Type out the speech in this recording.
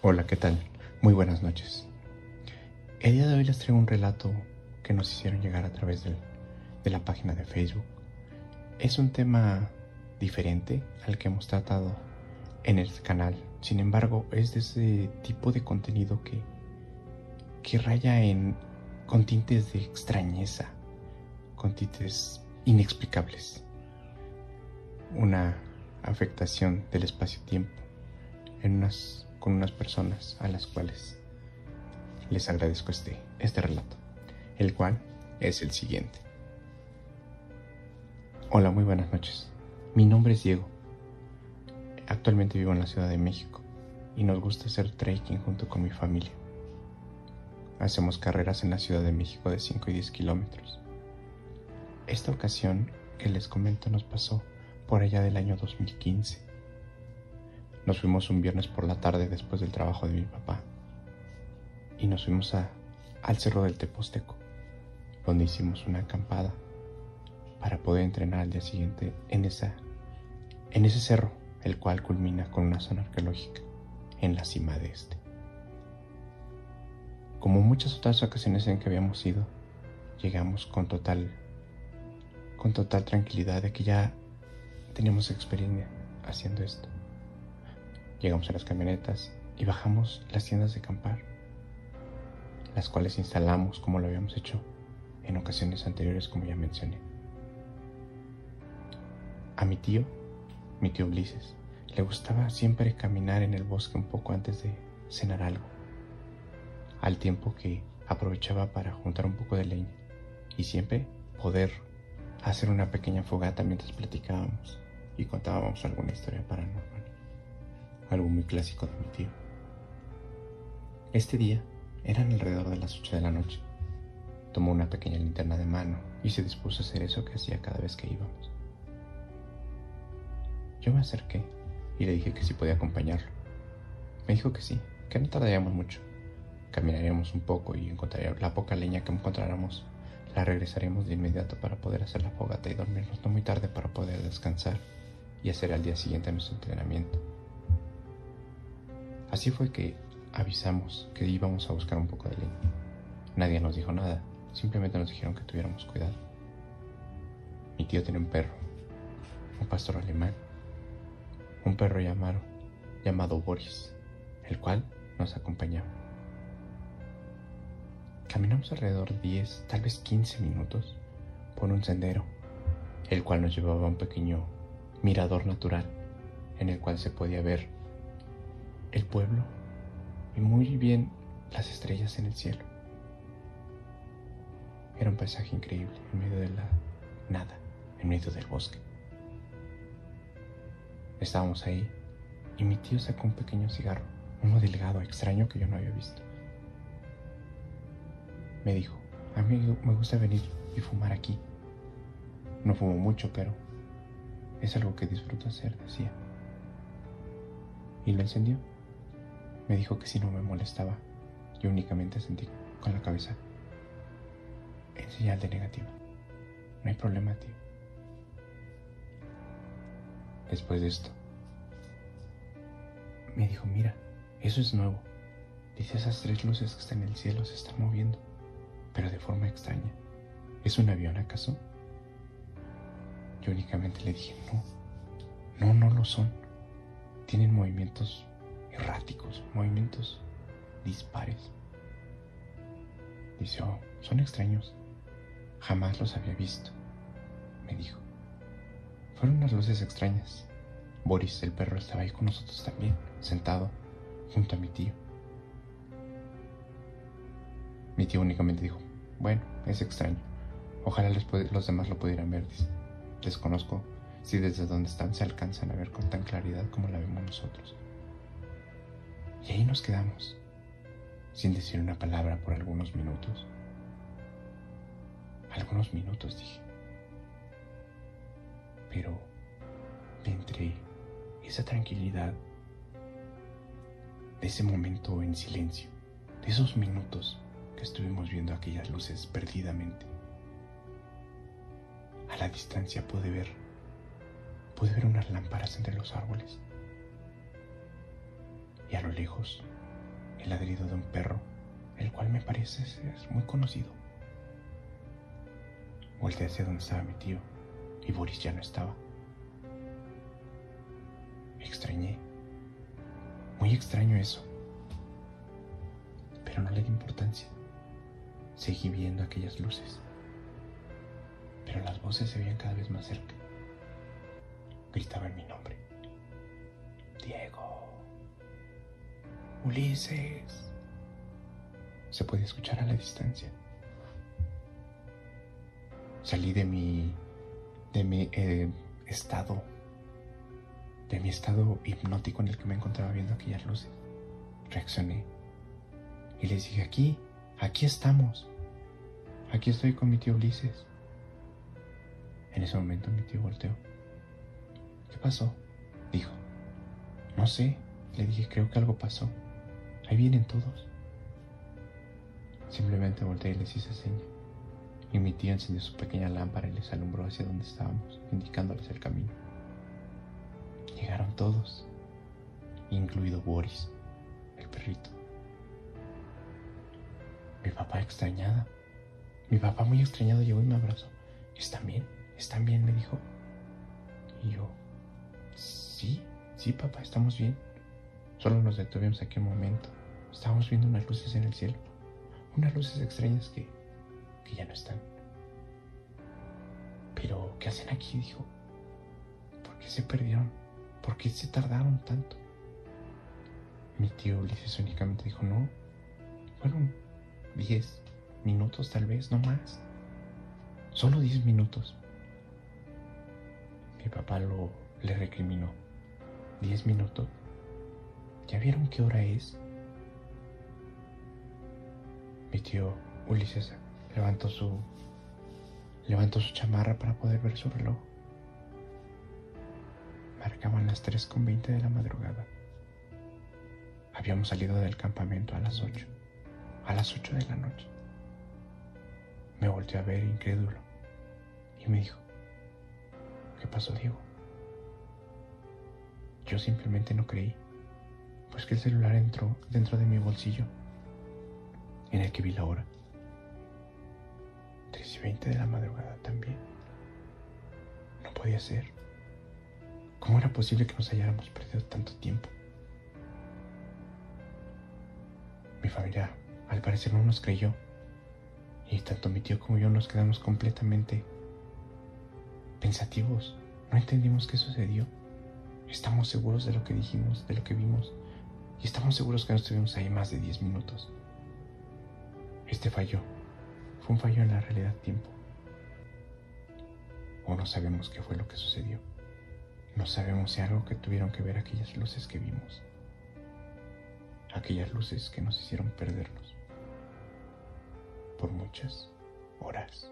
Hola, ¿qué tal? Muy buenas noches. El día de hoy les traigo un relato que nos hicieron llegar a través de la página de Facebook. Es un tema diferente al que hemos tratado en el canal. Sin embargo, es de ese tipo de contenido que, que raya en con tintes de extrañeza, con tintes inexplicables. Una afectación del espacio-tiempo en unas, con unas personas a las cuales les agradezco este, este relato, el cual es el siguiente. Hola, muy buenas noches. Mi nombre es Diego. Actualmente vivo en la Ciudad de México y nos gusta hacer trekking junto con mi familia. Hacemos carreras en la Ciudad de México de 5 y 10 kilómetros. Esta ocasión que les comento nos pasó por allá del año 2015. Nos fuimos un viernes por la tarde después del trabajo de mi papá y nos fuimos a, al Cerro del Teposteco, donde hicimos una acampada para poder entrenar al día siguiente en, esa, en ese cerro, el cual culmina con una zona arqueológica en la cima de este. Como muchas otras ocasiones en que habíamos ido, llegamos con total con total tranquilidad de que ya teníamos experiencia haciendo esto. Llegamos a las camionetas y bajamos las tiendas de acampar, las cuales instalamos como lo habíamos hecho en ocasiones anteriores, como ya mencioné. A mi tío, mi tío Ulises, le gustaba siempre caminar en el bosque un poco antes de cenar algo, al tiempo que aprovechaba para juntar un poco de leña y siempre poder hacer una pequeña fogata mientras platicábamos y contábamos alguna historia paranormal, algo muy clásico de mi tío. Este día eran alrededor de las 8 de la noche. Tomó una pequeña linterna de mano y se dispuso a hacer eso que hacía cada vez que íbamos. Yo me acerqué y le dije que si podía acompañarlo. Me dijo que sí, que no tardaríamos mucho. Caminaríamos un poco y encontraríamos la poca leña que encontráramos. La regresaremos de inmediato para poder hacer la fogata y dormirnos no muy tarde para poder descansar y hacer al día siguiente nuestro entrenamiento. Así fue que avisamos que íbamos a buscar un poco de leña. Nadie nos dijo nada, simplemente nos dijeron que tuviéramos cuidado. Mi tío tiene un perro, un pastor alemán, un perro llamado, llamado Boris, el cual nos acompañaba. Caminamos alrededor de 10, tal vez 15 minutos por un sendero, el cual nos llevaba a un pequeño mirador natural en el cual se podía ver el pueblo y muy bien las estrellas en el cielo. Era un paisaje increíble en medio de la nada, en medio del bosque. Estábamos ahí y mi tío sacó un pequeño cigarro, uno delgado, extraño que yo no había visto. Me dijo, a mí me gusta venir y fumar aquí. No fumo mucho, pero es algo que disfruto hacer, decía. Y lo encendió. Me dijo que si no me molestaba, yo únicamente sentí con la cabeza en señal de negativa. No hay problema, tío. Después de esto, me dijo, mira, eso es nuevo. Dice, esas tres luces que están en el cielo se están moviendo, pero de forma extraña. ¿Es un avión acaso? Yo únicamente le dije, no, no, no lo son. Tienen movimientos erráticos, movimientos dispares. Dice, oh, son extraños. Jamás los había visto, me dijo. Fueron unas luces extrañas. Boris, el perro, estaba ahí con nosotros también, sentado junto a mi tío. Mi tío únicamente dijo, bueno, es extraño. Ojalá los demás lo pudieran ver. Desconozco si desde donde están se alcanzan a ver con tan claridad como la vemos nosotros. Y ahí nos quedamos, sin decir una palabra por algunos minutos. Algunos minutos, dije. Pero entre esa tranquilidad, de ese momento en silencio, de esos minutos que estuvimos viendo aquellas luces perdidamente, a la distancia pude ver, pude ver unas lámparas entre los árboles. Y a lo lejos, el ladrido de un perro, el cual me parece ser muy conocido. Volté hacia donde estaba mi tío y Boris ya no estaba. extrañé. Muy extraño eso. Pero no le di importancia. Seguí viendo aquellas luces. Pero las voces se veían cada vez más cerca. Gritaban mi nombre. Diego. Ulises. Se puede escuchar a la distancia. Salí de mi, de mi eh, estado, de mi estado hipnótico en el que me encontraba viendo aquellas luces. Reaccioné y les dije, aquí, aquí estamos. Aquí estoy con mi tío Ulises. En ese momento mi tío volteó. ¿Qué pasó? Dijo. No sé. Le dije, creo que algo pasó. Ahí vienen todos. Simplemente volteé y les hice seña. Y mi tío encendió su pequeña lámpara y les alumbró hacia donde estábamos, indicándoles el camino. Llegaron todos, incluido Boris, el perrito. Mi papá extrañada. Mi papá muy extrañado llegó y me abrazó. ¿Están bien? ¿Están bien? me dijo. Y yo, sí, sí, papá, estamos bien. Solo nos detuvimos aquí un momento. Estábamos viendo unas luces en el cielo. Unas luces extrañas que, que ya no están. Pero, ¿qué hacen aquí? Dijo. ¿Por qué se perdieron? ¿Por qué se tardaron tanto? Mi tío Ulises únicamente dijo, no, fueron diez minutos tal vez, no más. Solo diez minutos. Mi papá lo le recriminó. Diez minutos. ¿Ya vieron qué hora es? Mi tío Ulises levantó su levantó su chamarra para poder ver su reloj. Marcaban las 3.20 de la madrugada. Habíamos salido del campamento a las 8, a las 8 de la noche. Me volteó a ver incrédulo y me dijo, ¿qué pasó Diego? Yo simplemente no creí, pues que el celular entró dentro de mi bolsillo, en el que vi la hora. 3 y 20 de la madrugada también. No podía ser. ¿Cómo era posible que nos hayáramos perdido tanto tiempo? Mi familia, al parecer, no nos creyó. Y tanto mi tío como yo nos quedamos completamente pensativos. No entendimos qué sucedió. Estamos seguros de lo que dijimos, de lo que vimos. Y estamos seguros que no estuvimos ahí más de 10 minutos. Este falló. Fue un fallo en la realidad tiempo. O no sabemos qué fue lo que sucedió. No sabemos si algo que tuvieron que ver aquellas luces que vimos. Aquellas luces que nos hicieron perdernos por muchas horas.